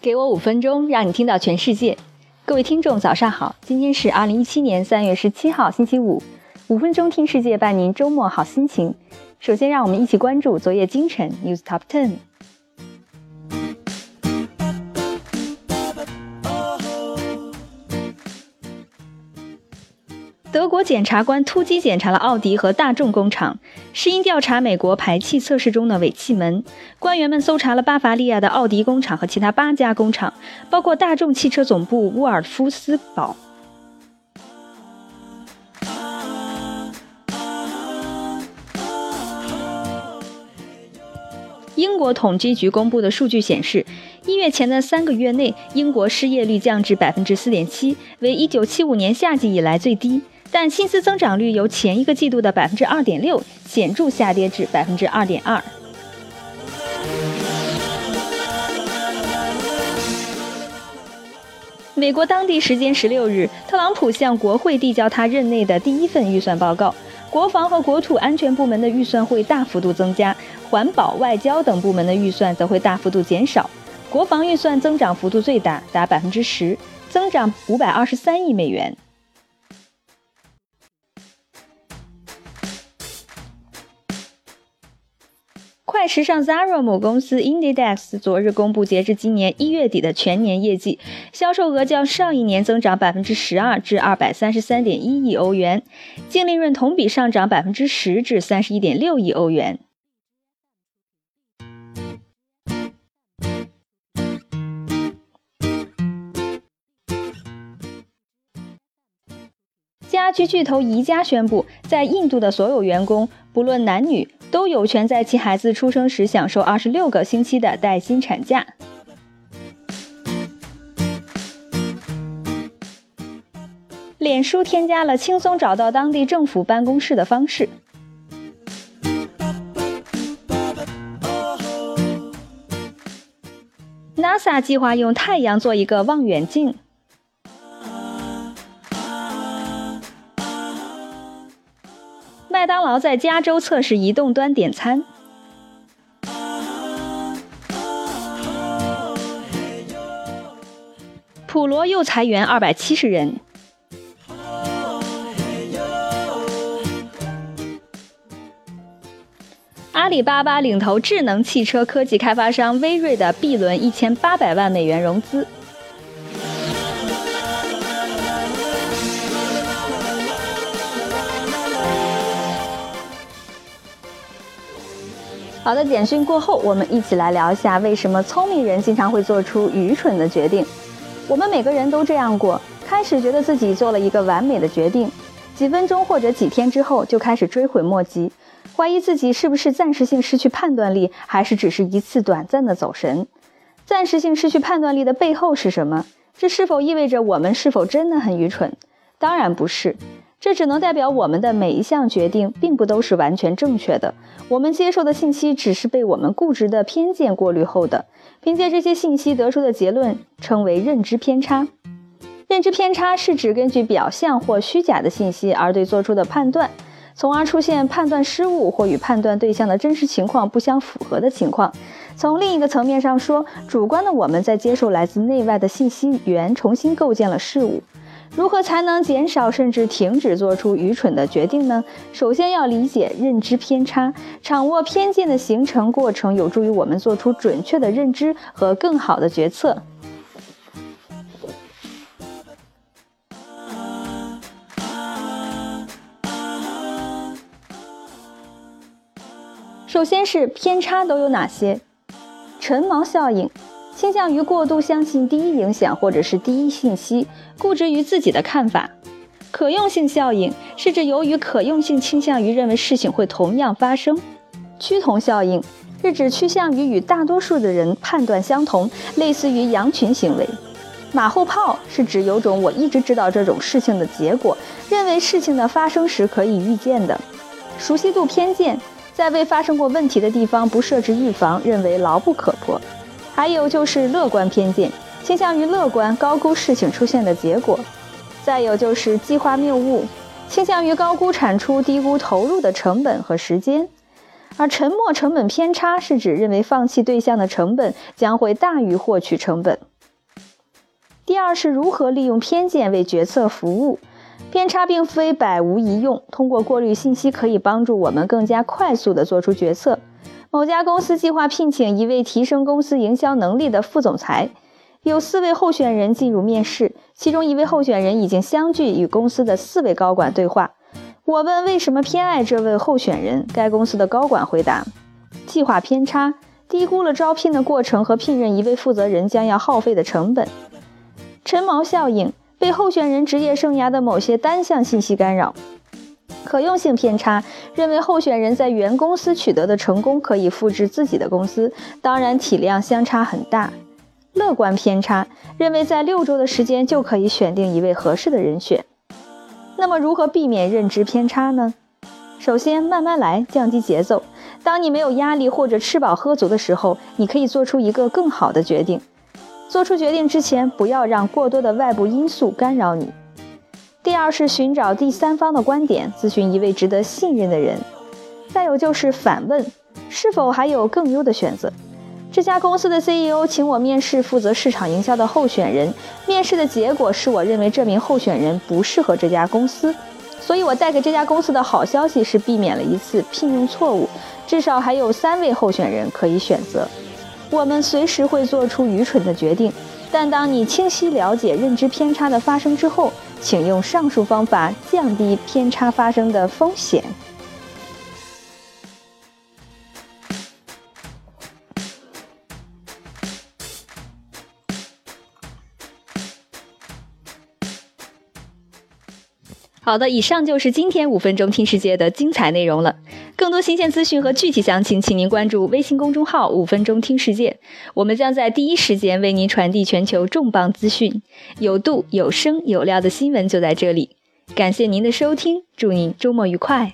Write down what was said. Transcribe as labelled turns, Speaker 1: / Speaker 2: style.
Speaker 1: 给我五分钟，让你听到全世界。各位听众，早上好！今天是二零一七年三月十七号，星期五。五分钟听世界，伴您周末好心情。首先，让我们一起关注昨夜今晨 News Top Ten。德国检察官突击检查了奥迪和大众工厂，是因调查美国排气测试中的尾气门。官员们搜查了巴伐利亚的奥迪工厂和其他八家工厂，包括大众汽车总部沃尔夫斯堡。英国统计局公布的数据显示，一月前的三个月内，英国失业率降至百分之四点七，为一九七五年夏季以来最低。但薪资增长率由前一个季度的百分之二点六显著下跌至百分之二点二。美国当地时间十六日，特朗普向国会递交他任内的第一份预算报告，国防和国土安全部门的预算会大幅度增加，环保、外交等部门的预算则会大幅度减少。国防预算增长幅度最大，达百分之十，增长五百二十三亿美元。快时尚 Zara 母公司 Inditex 昨日公布，截至今年一月底的全年业绩，销售额较上一年增长百分之十二至二百三十三点一亿欧元，净利润同比上涨百分之十至三十一点六亿欧元。家居巨头宜家宣布，在印度的所有员工，不论男女。都有权在其孩子出生时享受二十六个星期的带薪产假。脸书添加了轻松找到当地政府办公室的方式。NASA 计划用太阳做一个望远镜。麦当劳在加州测试移动端点餐。普罗又裁员二百七十人。阿里巴巴领投智能汽车科技开发商威瑞的 B 轮一千八百万美元融资。好的，简讯过后，我们一起来聊一下为什么聪明人经常会做出愚蠢的决定。我们每个人都这样过，开始觉得自己做了一个完美的决定，几分钟或者几天之后就开始追悔莫及，怀疑自己是不是暂时性失去判断力，还是只是一次短暂的走神。暂时性失去判断力的背后是什么？这是否意味着我们是否真的很愚蠢？当然不是。这只能代表我们的每一项决定并不都是完全正确的，我们接受的信息只是被我们固执的偏见过滤后的，凭借这些信息得出的结论称为认知偏差。认知偏差是指根据表象或虚假的信息而对做出的判断，从而出现判断失误或与判断对象的真实情况不相符合的情况。从另一个层面上说，主观的我们在接受来自内外的信息源，重新构建了事物。如何才能减少甚至停止做出愚蠢的决定呢？首先要理解认知偏差，掌握偏见的形成过程，有助于我们做出准确的认知和更好的决策。首先是偏差都有哪些？陈毛效应。倾向于过度相信第一影响或者是第一信息，固执于自己的看法。可用性效应是指由于可用性倾向于认为事情会同样发生。趋同效应是指趋向于与大多数的人判断相同，类似于羊群行为。马后炮是指有种我一直知道这种事情的结果，认为事情的发生时可以预见的。熟悉度偏见在未发生过问题的地方不设置预防，认为牢不可破。还有就是乐观偏见，倾向于乐观，高估事情出现的结果；再有就是计划谬误，倾向于高估产出，低估投入的成本和时间。而沉没成本偏差是指认为放弃对象的成本将会大于获取成本。第二是如何利用偏见为决策服务。偏差并非百无一用，通过过滤信息可以帮助我们更加快速地做出决策。某家公司计划聘请一位提升公司营销能力的副总裁，有四位候选人进入面试，其中一位候选人已经相继与公司的四位高管对话。我问为什么偏爱这位候选人，该公司的高管回答：计划偏差，低估了招聘的过程和聘任一位负责人将要耗费的成本。陈毛效应。被候选人职业生涯的某些单项信息干扰，可用性偏差认为候选人在原公司取得的成功可以复制自己的公司，当然体量相差很大。乐观偏差认为在六周的时间就可以选定一位合适的人选。那么如何避免认知偏差呢？首先慢慢来，降低节奏。当你没有压力或者吃饱喝足的时候，你可以做出一个更好的决定。做出决定之前，不要让过多的外部因素干扰你。第二是寻找第三方的观点，咨询一位值得信任的人。再有就是反问，是否还有更优的选择？这家公司的 CEO 请我面试负责市场营销的候选人，面试的结果是我认为这名候选人不适合这家公司，所以我带给这家公司的好消息是避免了一次聘用错误，至少还有三位候选人可以选择。我们随时会做出愚蠢的决定，但当你清晰了解认知偏差的发生之后，请用上述方法降低偏差发生的风险。好的，以上就是今天五分钟听世界的精彩内容了。更多新鲜资讯和具体详情，请您关注微信公众号“五分钟听世界”，我们将在第一时间为您传递全球重磅资讯，有度、有声、有料的新闻就在这里。感谢您的收听，祝您周末愉快。